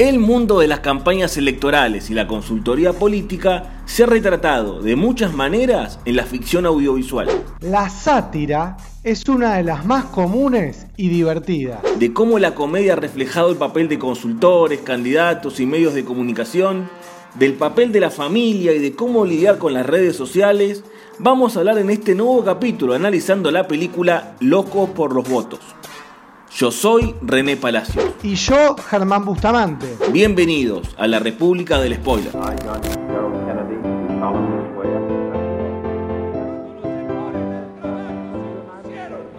El mundo de las campañas electorales y la consultoría política se ha retratado de muchas maneras en la ficción audiovisual. La sátira es una de las más comunes y divertidas. De cómo la comedia ha reflejado el papel de consultores, candidatos y medios de comunicación, del papel de la familia y de cómo lidiar con las redes sociales, vamos a hablar en este nuevo capítulo analizando la película Locos por los Votos. Yo soy René Palacios. Y yo, Germán Bustamante. Bienvenidos a la República del Spoiler.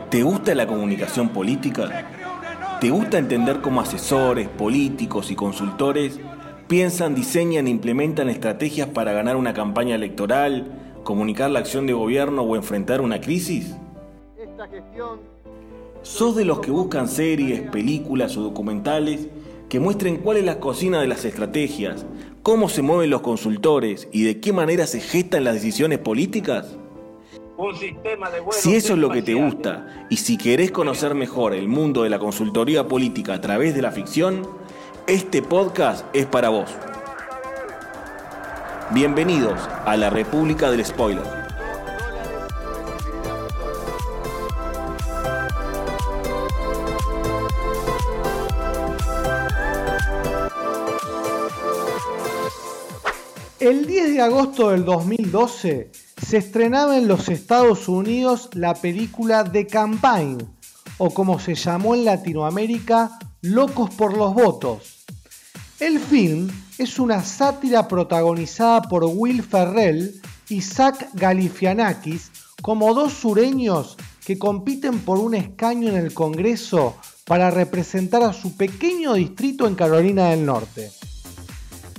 ¿Te gusta la comunicación política? ¿Te gusta entender cómo asesores, políticos y consultores piensan, diseñan e implementan estrategias para ganar una campaña electoral, comunicar la acción de gobierno o enfrentar una crisis? Esta gestión ¿Sos de los que buscan series, películas o documentales que muestren cuál es la cocina de las estrategias, cómo se mueven los consultores y de qué manera se gestan las decisiones políticas? si eso es lo que te gusta y si querés conocer mejor el mundo de la consultoría política a través de la ficción, este podcast es para vos. Bienvenidos a la República del Spoiler. El 10 de agosto del 2012 se estrenaba en los Estados Unidos la película The Campaign, o como se llamó en Latinoamérica, Locos por los Votos. El film es una sátira protagonizada por Will Ferrell y Zach Galifianakis como dos sureños que compiten por un escaño en el Congreso para representar a su pequeño distrito en Carolina del Norte.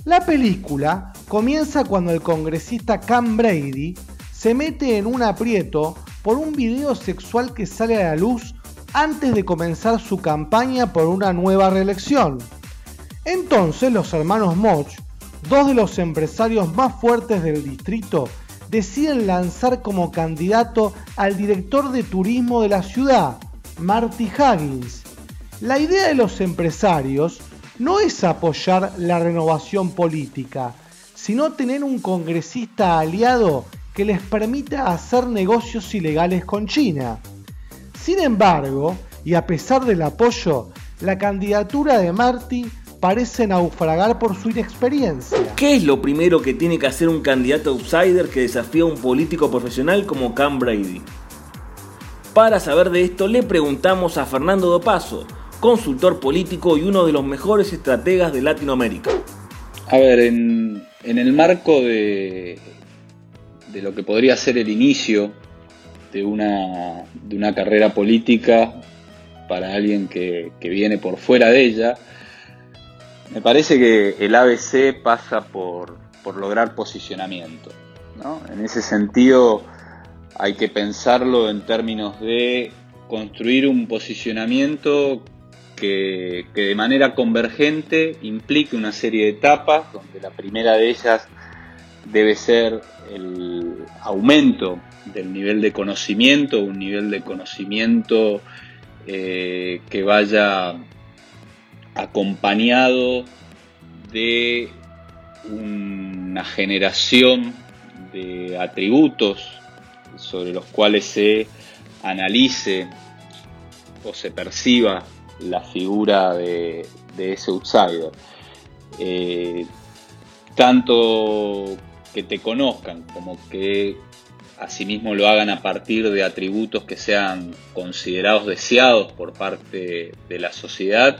La película comienza cuando el congresista Cam Brady se mete en un aprieto por un video sexual que sale a la luz antes de comenzar su campaña por una nueva reelección. Entonces los hermanos Moch, dos de los empresarios más fuertes del distrito, deciden lanzar como candidato al director de turismo de la ciudad, Marty Huggins. La idea de los empresarios no es apoyar la renovación política, sino tener un congresista aliado que les permita hacer negocios ilegales con China. Sin embargo, y a pesar del apoyo, la candidatura de Marty parece naufragar por su inexperiencia. ¿Qué es lo primero que tiene que hacer un candidato outsider que desafía a un político profesional como Cam Brady? Para saber de esto le preguntamos a Fernando Dopaso, consultor político y uno de los mejores estrategas de Latinoamérica. A ver, en, el marco de, de, lo que podría ser el inicio de una, de una carrera política para alguien que, viene por fuera de ella, me parece que el ABC pasa por, por lograr posicionamiento. En ese sentido hay que pensarlo en términos de construir un posicionamiento que, de manera convergente implique una serie de etapas, donde la primera de ellas debe ser el aumento del nivel de conocimiento, un nivel de conocimiento eh, que vaya acompañado de una generación de atributos sobre los cuales se analice o se perciba la figura de, ese outsider. Eh, tanto que te conozcan como que asimismo lo hagan a partir de atributos que sean considerados deseados por parte de la sociedad,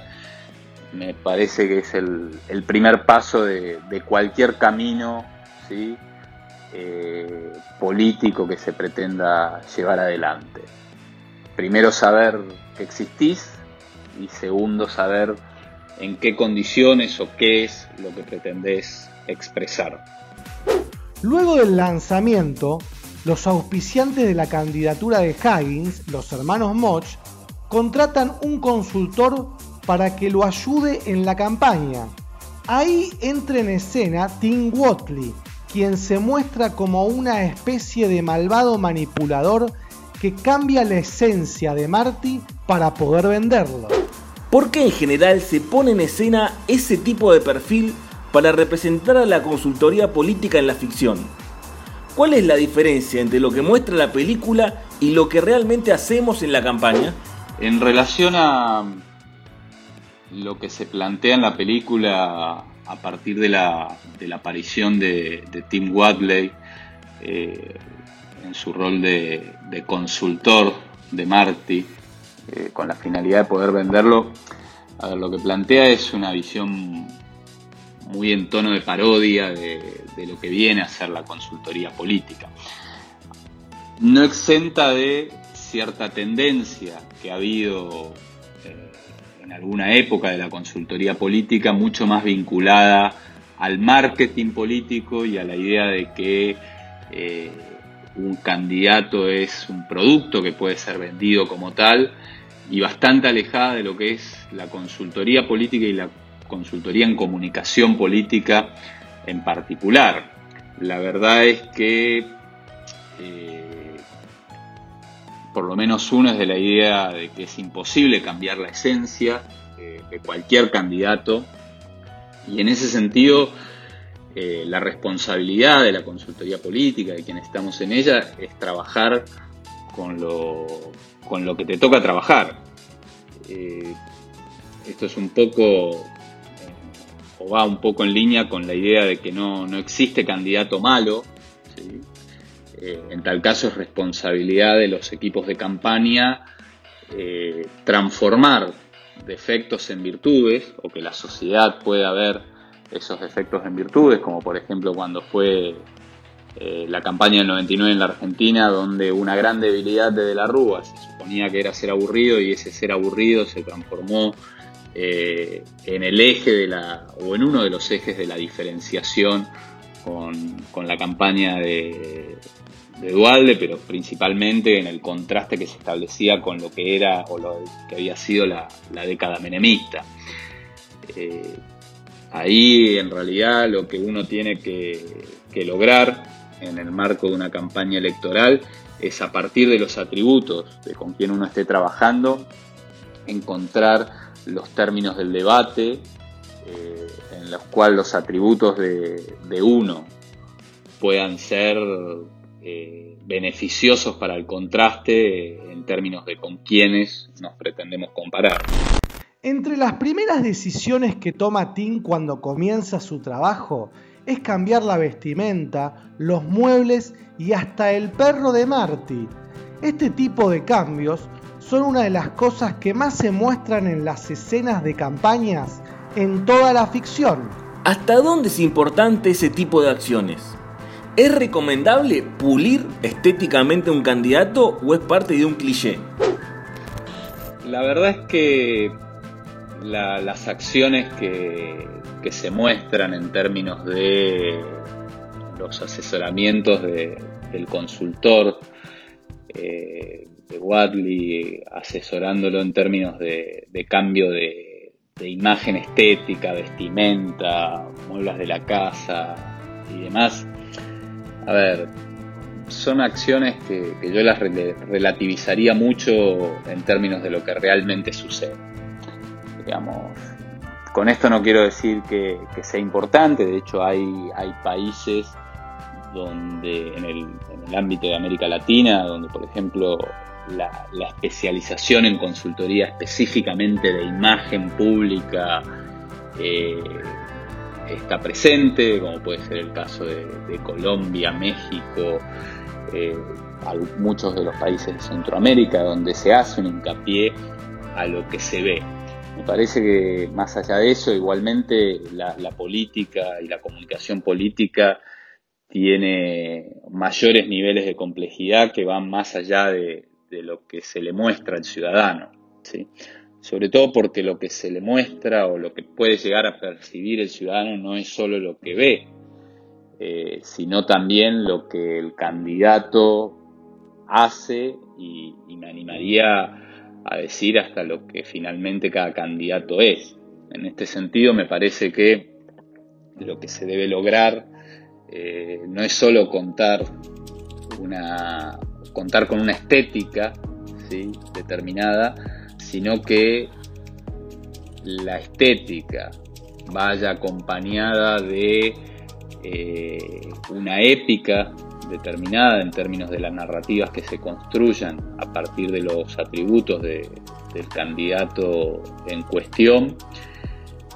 me parece que es el, primer paso de, cualquier camino. Eh, político que se pretenda llevar adelante. Primero saber que existís, y segundo, saber en qué condiciones o qué es lo que pretendés expresar. Luego del lanzamiento, los auspiciantes de la candidatura de Huggins, los hermanos Moch, contratan un consultor para que lo ayude en la campaña. Ahí entra en escena Tim Watley, quien se muestra como una especie de malvado manipulador que cambia la esencia de Marty para poder venderlo. ¿Por qué en general se pone en escena ese tipo de perfil para representar a la consultoría política en la ficción? ¿Cuál es la diferencia entre lo que muestra la película y lo que realmente hacemos en la campaña? En relación a lo que se plantea en la película a partir de la, aparición de, Tim Wadley eh, en su rol de, consultor de Marty, eh, con la finalidad de poder venderlo, a ver, lo que plantea es una visión muy en tono de parodia de, lo que viene a ser la consultoría política. No exenta de cierta tendencia que ha habido eh, en alguna época de la consultoría política, mucho más vinculada al marketing político y a la idea de que eh, un candidato es un producto que puede ser vendido como tal y bastante alejada de lo que es la consultoría política y la consultoría en comunicación política en particular. La verdad es que eh, por lo menos uno es de la idea de que es imposible cambiar la esencia eh, de cualquier candidato y en ese sentido eh, la responsabilidad de la consultoría política, de quienes estamos en ella, es trabajar con lo, con lo que te toca trabajar. esto es un poco o va un poco en línea con la idea de que no, existe candidato malo. Eh, en tal caso es responsabilidad de los equipos de campaña eh, transformar defectos en virtudes o que la sociedad pueda ver esos defectos en virtudes, como por ejemplo cuando fue eh, la campaña del 99 en la Argentina, donde una gran debilidad de De la Rúa se suponía que era ser aburrido y ese ser aburrido se transformó eh, en el eje de la, o en uno de los ejes de la diferenciación con, la campaña de, Dualde, pero principalmente en el contraste que se establecía con lo que era o lo que había sido la, década menemista. Eh, ahí en realidad lo que uno tiene que, lograr en el marco de una campaña electoral es a partir de los atributos de con quien uno esté trabajando, encontrar los términos del debate, eh, en los cuales los atributos de, uno puedan ser eh, beneficiosos para el contraste en términos de con quiénes nos pretendemos comparar. Entre las primeras decisiones que toma Tim cuando comienza su trabajo es cambiar la vestimenta, los muebles y hasta el perro de Marty. Este tipo de cambios son una de las cosas que más se muestran en las escenas de campañas en toda la ficción. ¿Hasta dónde es importante ese tipo de acciones? ¿Es recomendable pulir estéticamente un candidato o es parte de un cliché? La verdad es que las acciones que, se muestran en términos de los asesoramientos del consultor, eh, de Wadley asesorándolo en términos de, cambio de, imagen estética, vestimenta, muebles de la casa y demás. A ver, son acciones que, yo las relativizaría mucho en términos de lo que realmente sucede. Digamos, con esto no quiero decir que, sea importante, de hecho hay, hay países donde en el, ámbito de América Latina, donde por ejemplo la, especialización en consultoría específicamente de imagen pública eh, está presente, como puede ser el caso de, Colombia, México, eh, muchos de los países de Centroamérica, donde se hace un hincapié a lo que se ve. Parece que más allá de eso, igualmente la política y la comunicación política tiene mayores niveles de complejidad que van más allá de, lo que se le muestra al ciudadano. Sobre todo porque lo que se le muestra o lo que puede llegar a percibir el ciudadano no es solo lo que ve, eh, sino también lo que el candidato hace y, me animaría a decir hasta lo que finalmente cada candidato es. En este sentido me parece que lo que se debe lograr eh, no es solo contar una, contar con una estética determinada, sino que la estética vaya acompañada de eh, una épica determinada en términos de las narrativas que se construyan a partir de los atributos del candidato en cuestión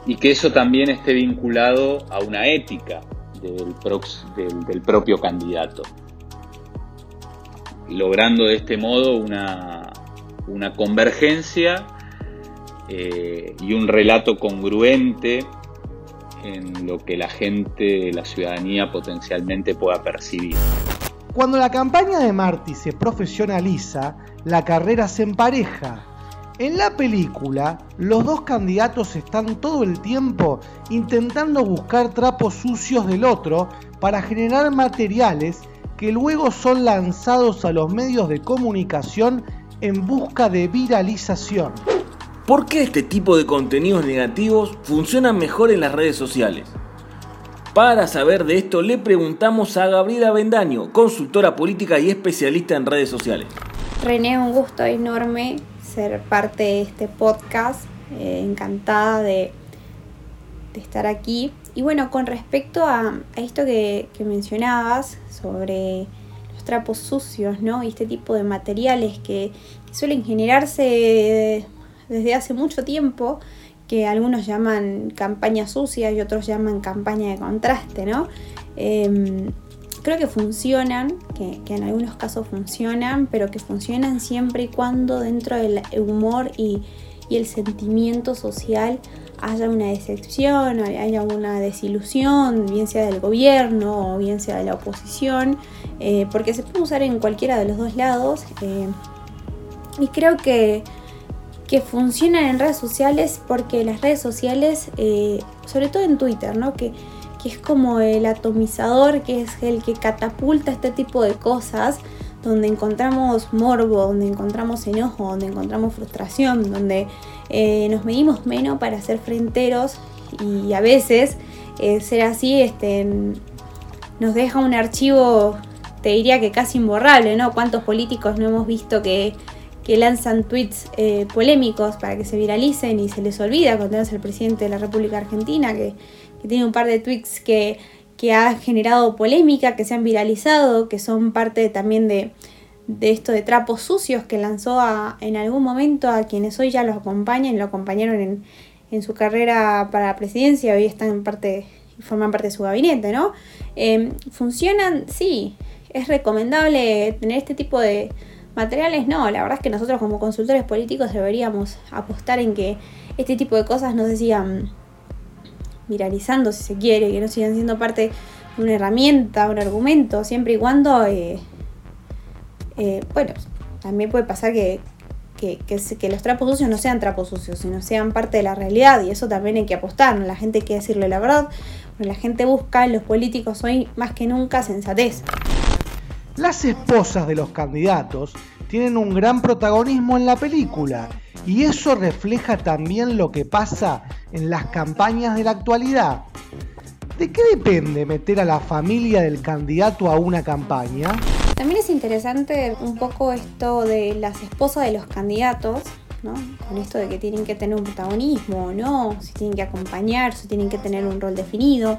y que eso también esté vinculado a una ética del, propio candidato, logrando de este modo una, una convergencia eh, y un relato congruente en lo que la gente, la ciudadanía potencialmente pueda percibir. Cuando la campaña de Marty se profesionaliza, la carrera se empareja. En la película, los dos candidatos están todo el tiempo intentando buscar trapos sucios del otro para generar materiales que luego son lanzados a los medios de comunicación en busca de viralización. ¿Por qué este tipo de contenidos negativos funcionan mejor en las redes sociales? Para saber de esto le preguntamos a Gabriela Bendaño, consultora política y especialista en redes sociales. René, un gusto enorme ser parte de este podcast, eh, encantada de, estar aquí. Y bueno, con respecto a, esto que, mencionabas sobre los trapos sucios, ¿no? Y este tipo de materiales que suelen generarse desde hace mucho tiempo, que algunos llaman campaña sucia y otros llaman campaña de contraste, ¿no? Em, creo que funcionan, que, en algunos casos funcionan, pero que funcionan siempre y cuando dentro del humor y, el sentimiento social haya una decepción, haya una desilusión, bien sea del gobierno o bien sea de la oposición, eh, porque se puede usar en cualquiera de los dos lados. Eh, y creo que que funcionan en redes sociales porque las redes sociales, eh, sobre todo en Twitter, ¿no? Que, que, es como el atomizador, que es el que catapulta este tipo de cosas, donde encontramos morbo, donde encontramos enojo, donde encontramos frustración, donde eh, nos medimos menos para ser fronteros y a veces eh, ser así este, nos deja un archivo, te diría que casi imborrable, ¿no? ¿Cuántos políticos no hemos visto que que lanzan tweets eh, polémicos para que se viralicen y se les olvida cuando es el presidente de la República Argentina, que, tiene un par de tweets que, que, ha generado polémica, que se han viralizado, que son parte también de, esto de trapos sucios que lanzó en algún momento a quienes hoy ya los acompañan, lo acompañaron en, su carrera para la presidencia, hoy están en parte, forman parte de su gabinete, ¿no? Eh, ¿Funcionan? Sí. Es recomendable tener este tipo de, Materiales no, la verdad es que nosotros como consultores políticos deberíamos apostar en que este tipo de cosas no se sigan viralizando si se quiere, que no sigan siendo parte de una herramienta, un argumento, siempre y cuando, eh, eh, bueno, también puede pasar que, que, los trapos sucios no sean trapos sucios, sino sean parte de la realidad y eso también hay que apostar, la gente quiere decirle la verdad, la gente busca en los políticos hoy más que nunca sensatez. Las esposas de los candidatos tienen un gran protagonismo en la película y eso refleja también lo que pasa en las campañas de la actualidad. ¿De qué depende meter a la familia del candidato a una campaña? También es interesante un poco esto de las esposas de los candidatos, ¿no? Con esto de que tienen que tener un protagonismo o no, si tienen que acompañar, si tienen que tener un rol definido.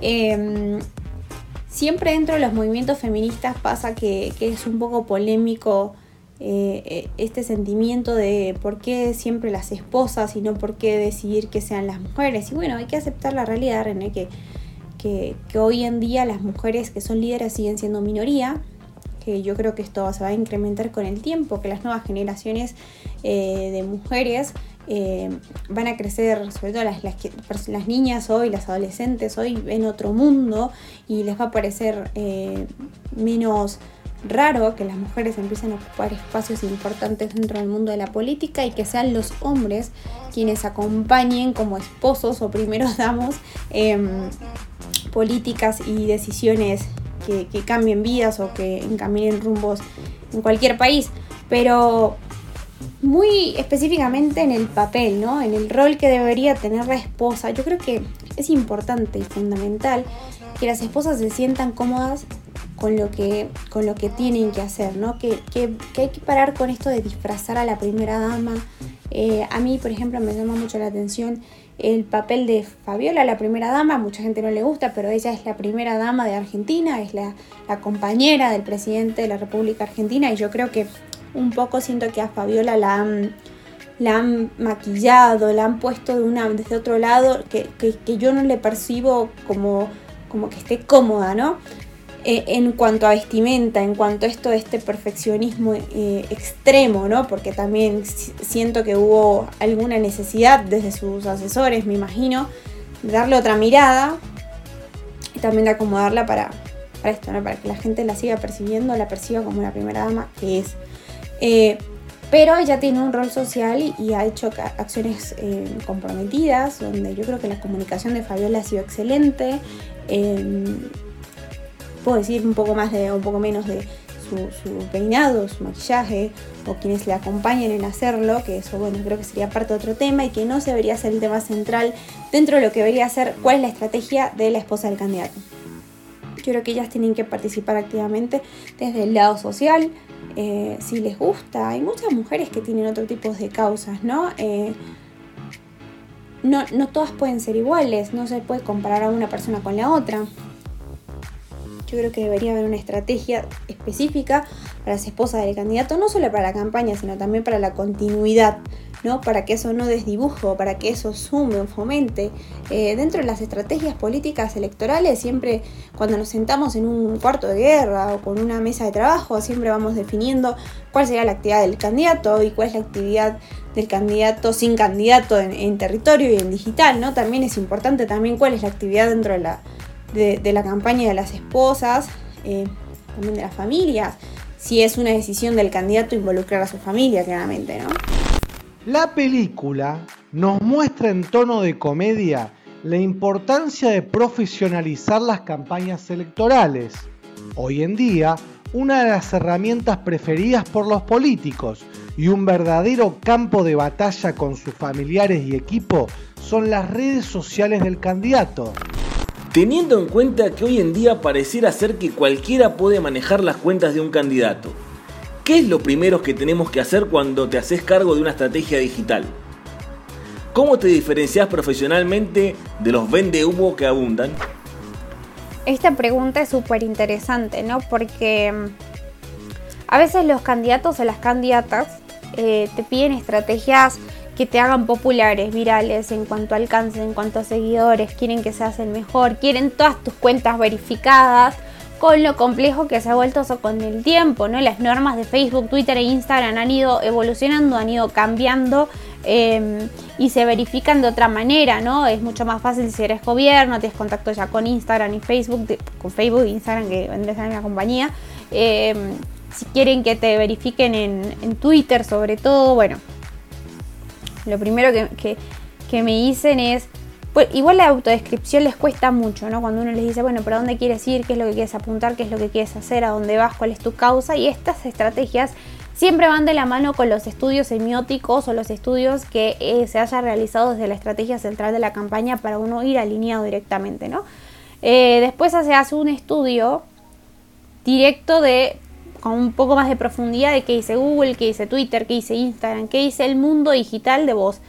Em, Siempre dentro de los movimientos feministas pasa que, es un poco polémico eh, eh, este sentimiento de por qué siempre las esposas y no por qué decidir que sean las mujeres. Y bueno, hay que aceptar la realidad, René, que, que, hoy en día las mujeres que son líderes siguen siendo minoría, que yo creo que esto se va a incrementar con el tiempo, que las nuevas generaciones eh, de mujeres eh, van a crecer, sobre todo las, niñas hoy, las adolescentes hoy, en otro mundo y les va a parecer eh, menos raro que las mujeres empiecen a ocupar espacios importantes dentro del mundo de la política y que sean los hombres quienes acompañen como esposos o primeros damos em, políticas y decisiones que, que cambien vidas o que encaminen rumbos en cualquier país. Pero muy específicamente en el papel, ¿no? En el rol que debería tener la esposa. Yo creo que es importante y fundamental que las esposas se sientan cómodas con lo que, con lo que tienen que hacer, ¿no? Que, hay que parar con esto de disfrazar a la primera dama Eh, a mí, por ejemplo, me llama mucho la atención el papel de Fabiola, la primera dama, mucha gente no le gusta, pero ella es la primera dama de Argentina, es la, compañera del presidente de la República Argentina y yo creo que un poco siento que a Fabiola la han, la han maquillado, la han puesto de una, desde otro lado, que, que yo no le percibo como, como que esté cómoda, ¿no? Eh, en cuanto a vestimenta, en cuanto a esto de este perfeccionismo eh, extremo, ¿no? Porque también siento que hubo alguna necesidad desde sus asesores, me imagino, de darle otra mirada y también de acomodarla para, esto, ¿no? Para que la gente la siga percibiendo, la perciba como la primera dama que es. Eh, pero ella tiene un rol social y, ha hecho acciones comprometidas, donde yo creo que la comunicación de Fabiola ha sido excelente puedo decir un poco más de, un poco menos de su, peinado, su maquillaje, o quienes le acompañen en hacerlo, que eso bueno, creo que sería parte de otro tema y que no debería ser el tema central dentro de lo que debería ser cuál es la estrategia de la esposa del candidato. Yo creo que ellas tienen que participar activamente desde el lado social, eh, si les gusta. Hay muchas mujeres que tienen otro tipo de causas, ¿no? Eh, no, no todas pueden ser iguales, no se puede comparar a una persona con la otra. Yo creo que debería haber una estrategia específica para las esposas del candidato, no solo para la campaña, sino también para la continuidad, ¿no? Para que eso no desdibujo, para que eso sume o fomente. Eh, dentro de las estrategias políticas electorales, siempre cuando nos sentamos en un cuarto de guerra o con una mesa de trabajo, siempre vamos definiendo cuál sería la actividad del candidato y cuál es la actividad del candidato sin candidato en, en territorio y en digital, ¿no? También es importante también cuál es la actividad dentro de la de, la campaña de las esposas, eh, también de las familias, si es una decisión del candidato involucrar a su familia, claramente, ¿no? La película nos muestra en tono de comedia la importancia de profesionalizar las campañas electorales. Hoy en día, una de las herramientas preferidas por los políticos y un verdadero campo de batalla con sus familiares y equipo son las redes sociales del candidato teniendo en cuenta que hoy en día pareciera ser que cualquiera puede manejar las cuentas de un candidato. ¿Qué es lo primero que tenemos que hacer cuando te haces cargo de una estrategia digital? ¿Cómo te diferencias profesionalmente de los vende humo que abundan? Esta pregunta es súper interesante, ¿no? Porque mm, a veces los candidatos o las candidatas eh, te piden estrategias que te hagan populares, virales en cuanto a alcance, en cuanto a seguidores, quieren que seas el mejor, quieren todas tus cuentas verificadas, con lo complejo que se ha vuelto eso con el tiempo, ¿no? Las normas de Facebook, Twitter e Instagram han ido evolucionando, han ido cambiando em, y se verifican de otra manera, ¿no? Es mucho más fácil si eres gobierno, tienes contacto ya con Instagram y Facebook, con Facebook e Instagram que vendrás a la compañía. Em, si quieren que te verifiquen en, en Twitter sobre todo, bueno, lo primero que, me dicen es, pues, igual la autodescripción les cuesta mucho, ¿no? Cuando uno les dice, bueno, ¿pero dónde quieres ir? ¿Qué es lo que quieres apuntar? ¿Qué es lo que quieres hacer? ¿A dónde vas? ¿Cuál es tu causa? Y estas estrategias siempre van de la mano con los estudios semióticos o los estudios que eh, se haya realizado desde la estrategia central de la campaña para uno ir alineado directamente, ¿no? Eh, después se hace un estudio directo de con un poco más de profundidad de qué dice Google, qué dice Twitter, qué dice Instagram, qué dice el mundo digital de vos.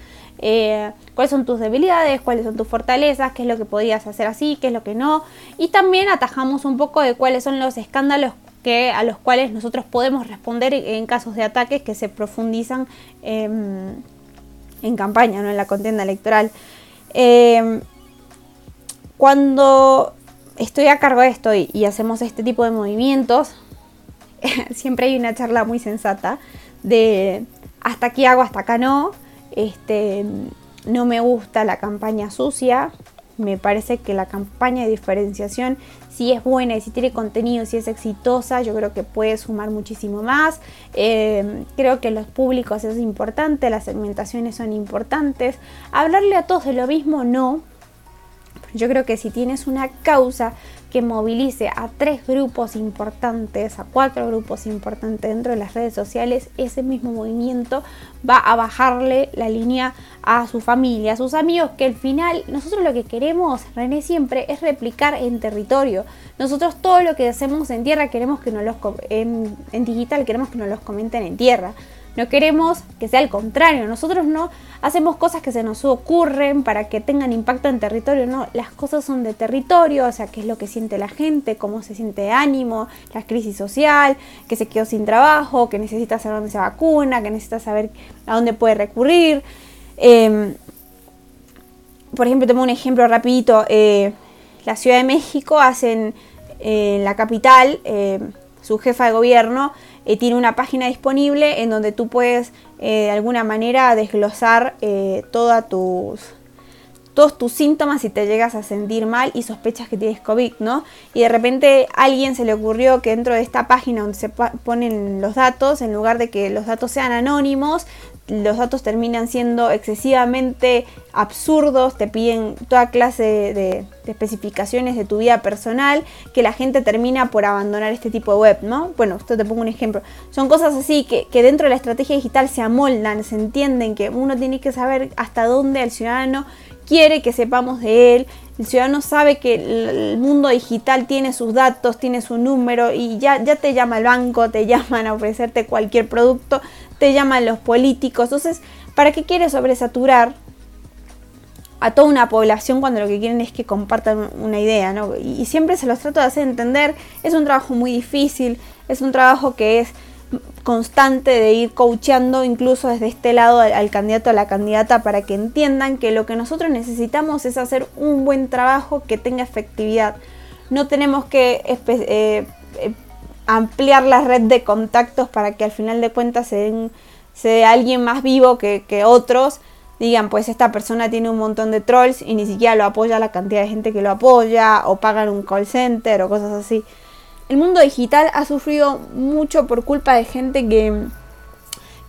Eh, cuáles son tus debilidades, cuáles son tus fortalezas, qué es lo que podías hacer así, qué es lo que no. Y también atajamos un poco de cuáles son los escándalos que, a los cuales nosotros podemos responder en casos de ataques que se profundizan en campaña, ¿no? en la contienda electoral. Eh, cuando estoy a cargo de esto y hacemos este tipo de movimientos, siempre hay una charla muy sensata de hasta aquí hago, hasta acá no. Este, no me gusta la campaña sucia. Me parece que la campaña de diferenciación, si es buena y si tiene contenido, si es exitosa, yo creo que puede sumar muchísimo más. Eh, creo que los públicos es importante, las segmentaciones son importantes. Hablarle a todos de lo mismo, no. Yo creo que si tienes una causa que movilice a tres grupos importantes, a cuatro grupos importantes dentro de las redes sociales, ese mismo movimiento va a bajarle la línea a su familia, a sus amigos, que al final nosotros lo que queremos, René, siempre es replicar en territorio. Nosotros todo lo que hacemos en tierra queremos que nos los en, en digital queremos que nos los comenten en tierra. No queremos que sea al contrario. Nosotros no hacemos cosas que se nos ocurren para que tengan impacto en territorio. No, las cosas son de territorio, o sea, qué es lo que siente la gente, cómo se siente ánimo, la crisis social, que se quedó sin trabajo, que necesita saber dónde se vacuna, que necesita saber a dónde puede recurrir. Em, por ejemplo, tengo un ejemplo rapidito. Eh, la Ciudad de México hacen en la capital, eh, su jefa de gobierno eh, tiene una página disponible en donde tú puedes de alguna manera desglosar toda tus, todos tus síntomas si te llegas a sentir mal y sospechas que tienes COVID, ¿no? Y de repente a alguien se le ocurrió que dentro de esta página donde se ponen los datos, en lugar de que los datos sean anónimos, los datos terminan siendo excesivamente absurdos, te piden toda clase de, especificaciones de tu vida personal, que la gente termina por abandonar este tipo de web, ¿no? Bueno, esto te pongo un ejemplo. Son cosas así que, que dentro de la estrategia digital se amoldan, se entienden que uno tiene que saber hasta dónde el ciudadano quiere que sepamos de él. El ciudadano sabe que el mundo digital tiene sus datos, tiene su número y ya, ya te llama el banco, te llaman a ofrecerte cualquier producto te llaman los políticos. Entonces, ¿para qué quieres sobresaturar a toda una población cuando lo que quieren es que compartan una idea? ¿no? Y, siempre se los trato de hacer entender. Es un trabajo muy difícil, es un trabajo que es constante de ir coacheando incluso desde este lado al, candidato a la candidata para que entiendan que lo que nosotros necesitamos es hacer un buen trabajo que tenga efectividad. No tenemos que eh, eh, ampliar la red de contactos para que al final de cuentas se den, se alguien más vivo que, otros. Digan, pues esta persona tiene un montón de trolls y ni siquiera lo apoya la cantidad de gente que lo apoya, o pagan un call center o cosas así. El mundo digital ha sufrido mucho por culpa de gente que,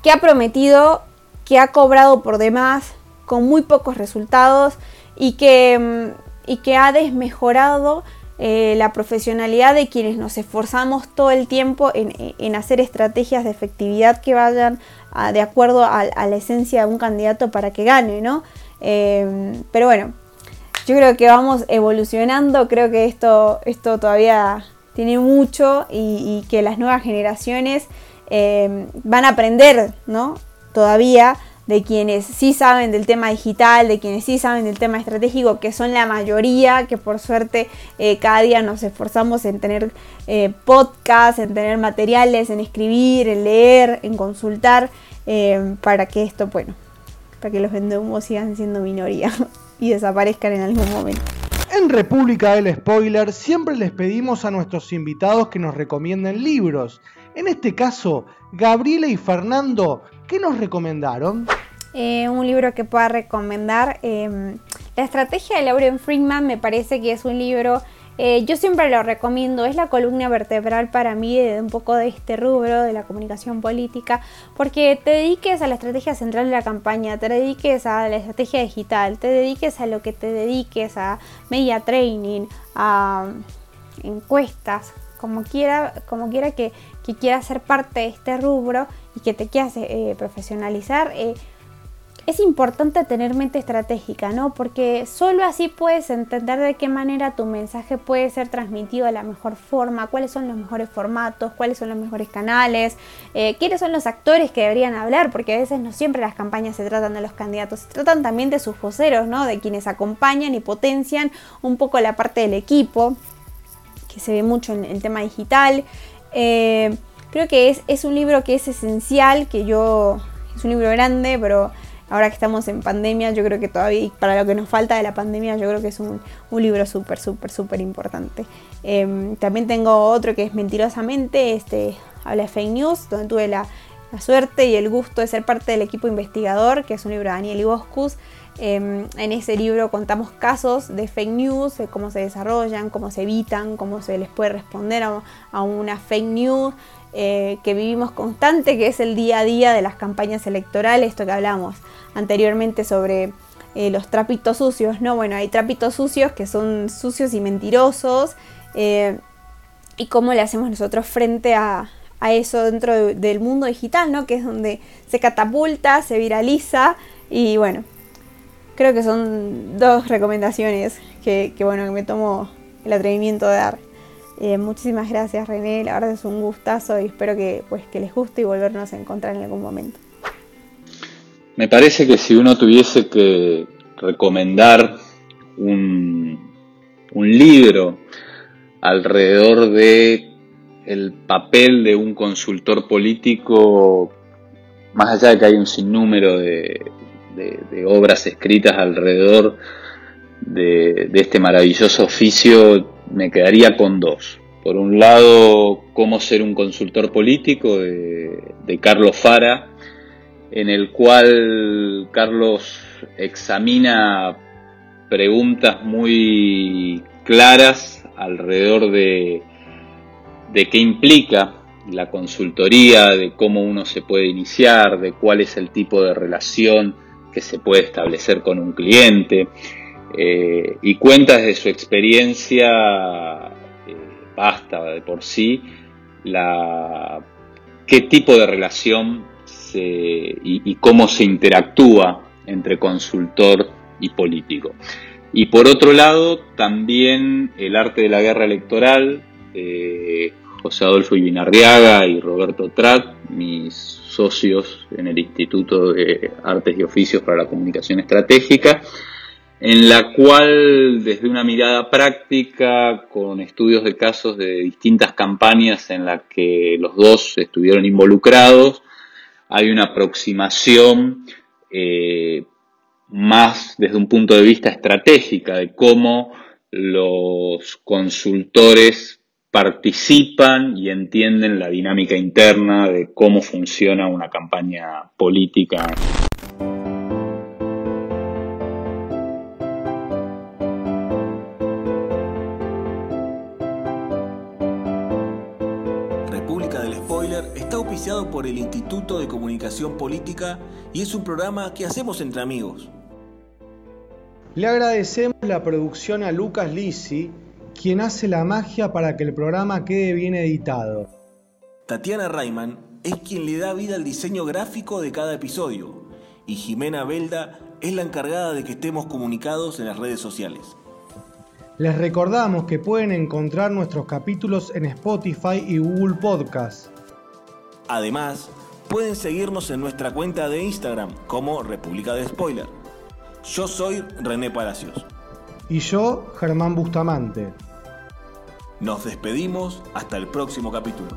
que ha prometido, que ha cobrado por demás, con muy pocos resultados y que, y que ha desmejorado eh, la profesionalidad de quienes nos esforzamos todo el tiempo en, hacer estrategias de efectividad que vayan de acuerdo a, la esencia de un candidato para que gane, ¿no? Eh, pero bueno, yo creo que vamos evolucionando, creo que esto, esto todavía tiene mucho y, que las nuevas generaciones eh, van a aprender, ¿no? Todavía de quienes sí saben del tema digital, de quienes sí saben del tema estratégico, que son la mayoría, que por suerte eh, cada día nos esforzamos en tener eh, podcasts, en tener materiales, en escribir, en leer, en consultar, eh, para que esto, bueno, para que los vendehumos sigan siendo minoría y desaparezcan en algún momento. En República del Spoiler siempre les pedimos a nuestros invitados que nos recomienden libros. En este caso, Gabriela y Fernando ¿Qué nos recomendaron? Eh, un libro que pueda recomendar. Em, la estrategia de Lauren Friedman me parece que es un libro, eh, yo siempre lo recomiendo, es la columna vertebral para mí de un poco de este rubro de la comunicación política, porque te dediques a la estrategia central de la campaña, te dediques a la estrategia digital, te dediques a lo que te dediques, a media training, a encuestas, como quiera, como quiera que, que quiera ser parte de este rubro y que te quieras eh, profesionalizar, eh, es importante tener mente estratégica, ¿no? Porque solo así puedes entender de qué manera tu mensaje puede ser transmitido de la mejor forma, cuáles son los mejores formatos, cuáles son los mejores canales, eh, quiénes son los actores que deberían hablar, porque a veces no siempre las campañas se tratan de los candidatos, se tratan también de sus voceros, ¿no? De quienes acompañan y potencian un poco la parte del equipo, que se ve mucho en el tema digital. Creo que es, es un libro que es esencial, que yo... Es un libro grande, pero ahora que estamos en pandemia, yo creo que todavía, para lo que nos falta de la pandemia, yo creo que es un, libro súper, súper, súper importante. Em, también tengo otro que es Mentirosamente, este, habla de fake news, donde tuve la, suerte y el gusto de ser parte del equipo investigador, que es un libro de Daniel Iboscus. Em, en ese libro contamos casos de fake news, de cómo se desarrollan, cómo se evitan, cómo se les puede responder a, una fake news. Eh, que vivimos constante, que es el día a día de las campañas electorales, esto que hablamos anteriormente sobre eh, los trapitos sucios, ¿no? Bueno, hay trapitos sucios que son sucios y mentirosos, eh, y cómo le hacemos nosotros frente a, eso dentro del mundo digital, ¿no? Que es donde se catapulta, se viraliza, y bueno, creo que son dos recomendaciones que, bueno, que me tomo el atrevimiento de dar. Eh, muchísimas gracias René, la verdad es un gustazo y espero que, pues, que les guste y volvernos a encontrar en algún momento. Me parece que si uno tuviese que recomendar un, un libro alrededor de el papel de un consultor político, más allá de que hay un sinnúmero de, obras escritas alrededor de, este maravilloso oficio, me quedaría con dos. Por un lado, Cómo ser un consultor político de Carlos Fara, en el cual Carlos examina preguntas muy claras alrededor de, de qué implica la consultoría, de cómo uno se puede iniciar, de cuál es el tipo de relación que se puede establecer con un cliente, eh, y cuenta desde su experiencia, eh, basta de por sí, la, qué tipo de relación y, cómo se interactúa entre consultor y político. Y por otro lado, también el arte de la guerra electoral, eh, José Adolfo Ibinarriaga y Roberto Trat, mis socios en el Instituto de Artes y Oficios para la Comunicación Estratégica, en la cual desde una mirada práctica, con estudios de casos de distintas campañas en las que los dos estuvieron involucrados, hay una aproximación eh, más desde un punto de vista estratégica de cómo los consultores participan y entienden la dinámica interna de cómo funciona una campaña política. por el Instituto de Comunicación Política y es un programa que hacemos entre amigos. Le agradecemos la producción a Lucas Lisi, quien hace la magia para que el programa quede bien editado. Tatiana Rayman es quien le da vida al diseño gráfico de cada episodio y Jimena Belda es la encargada de que estemos comunicados en las redes sociales. Les recordamos que pueden encontrar nuestros capítulos en Spotify y Google Podcast. Además, pueden seguirnos en nuestra cuenta de Instagram como República de Spoiler. Yo soy René Palacios. Y yo, Germán Bustamante. Nos despedimos hasta el próximo capítulo.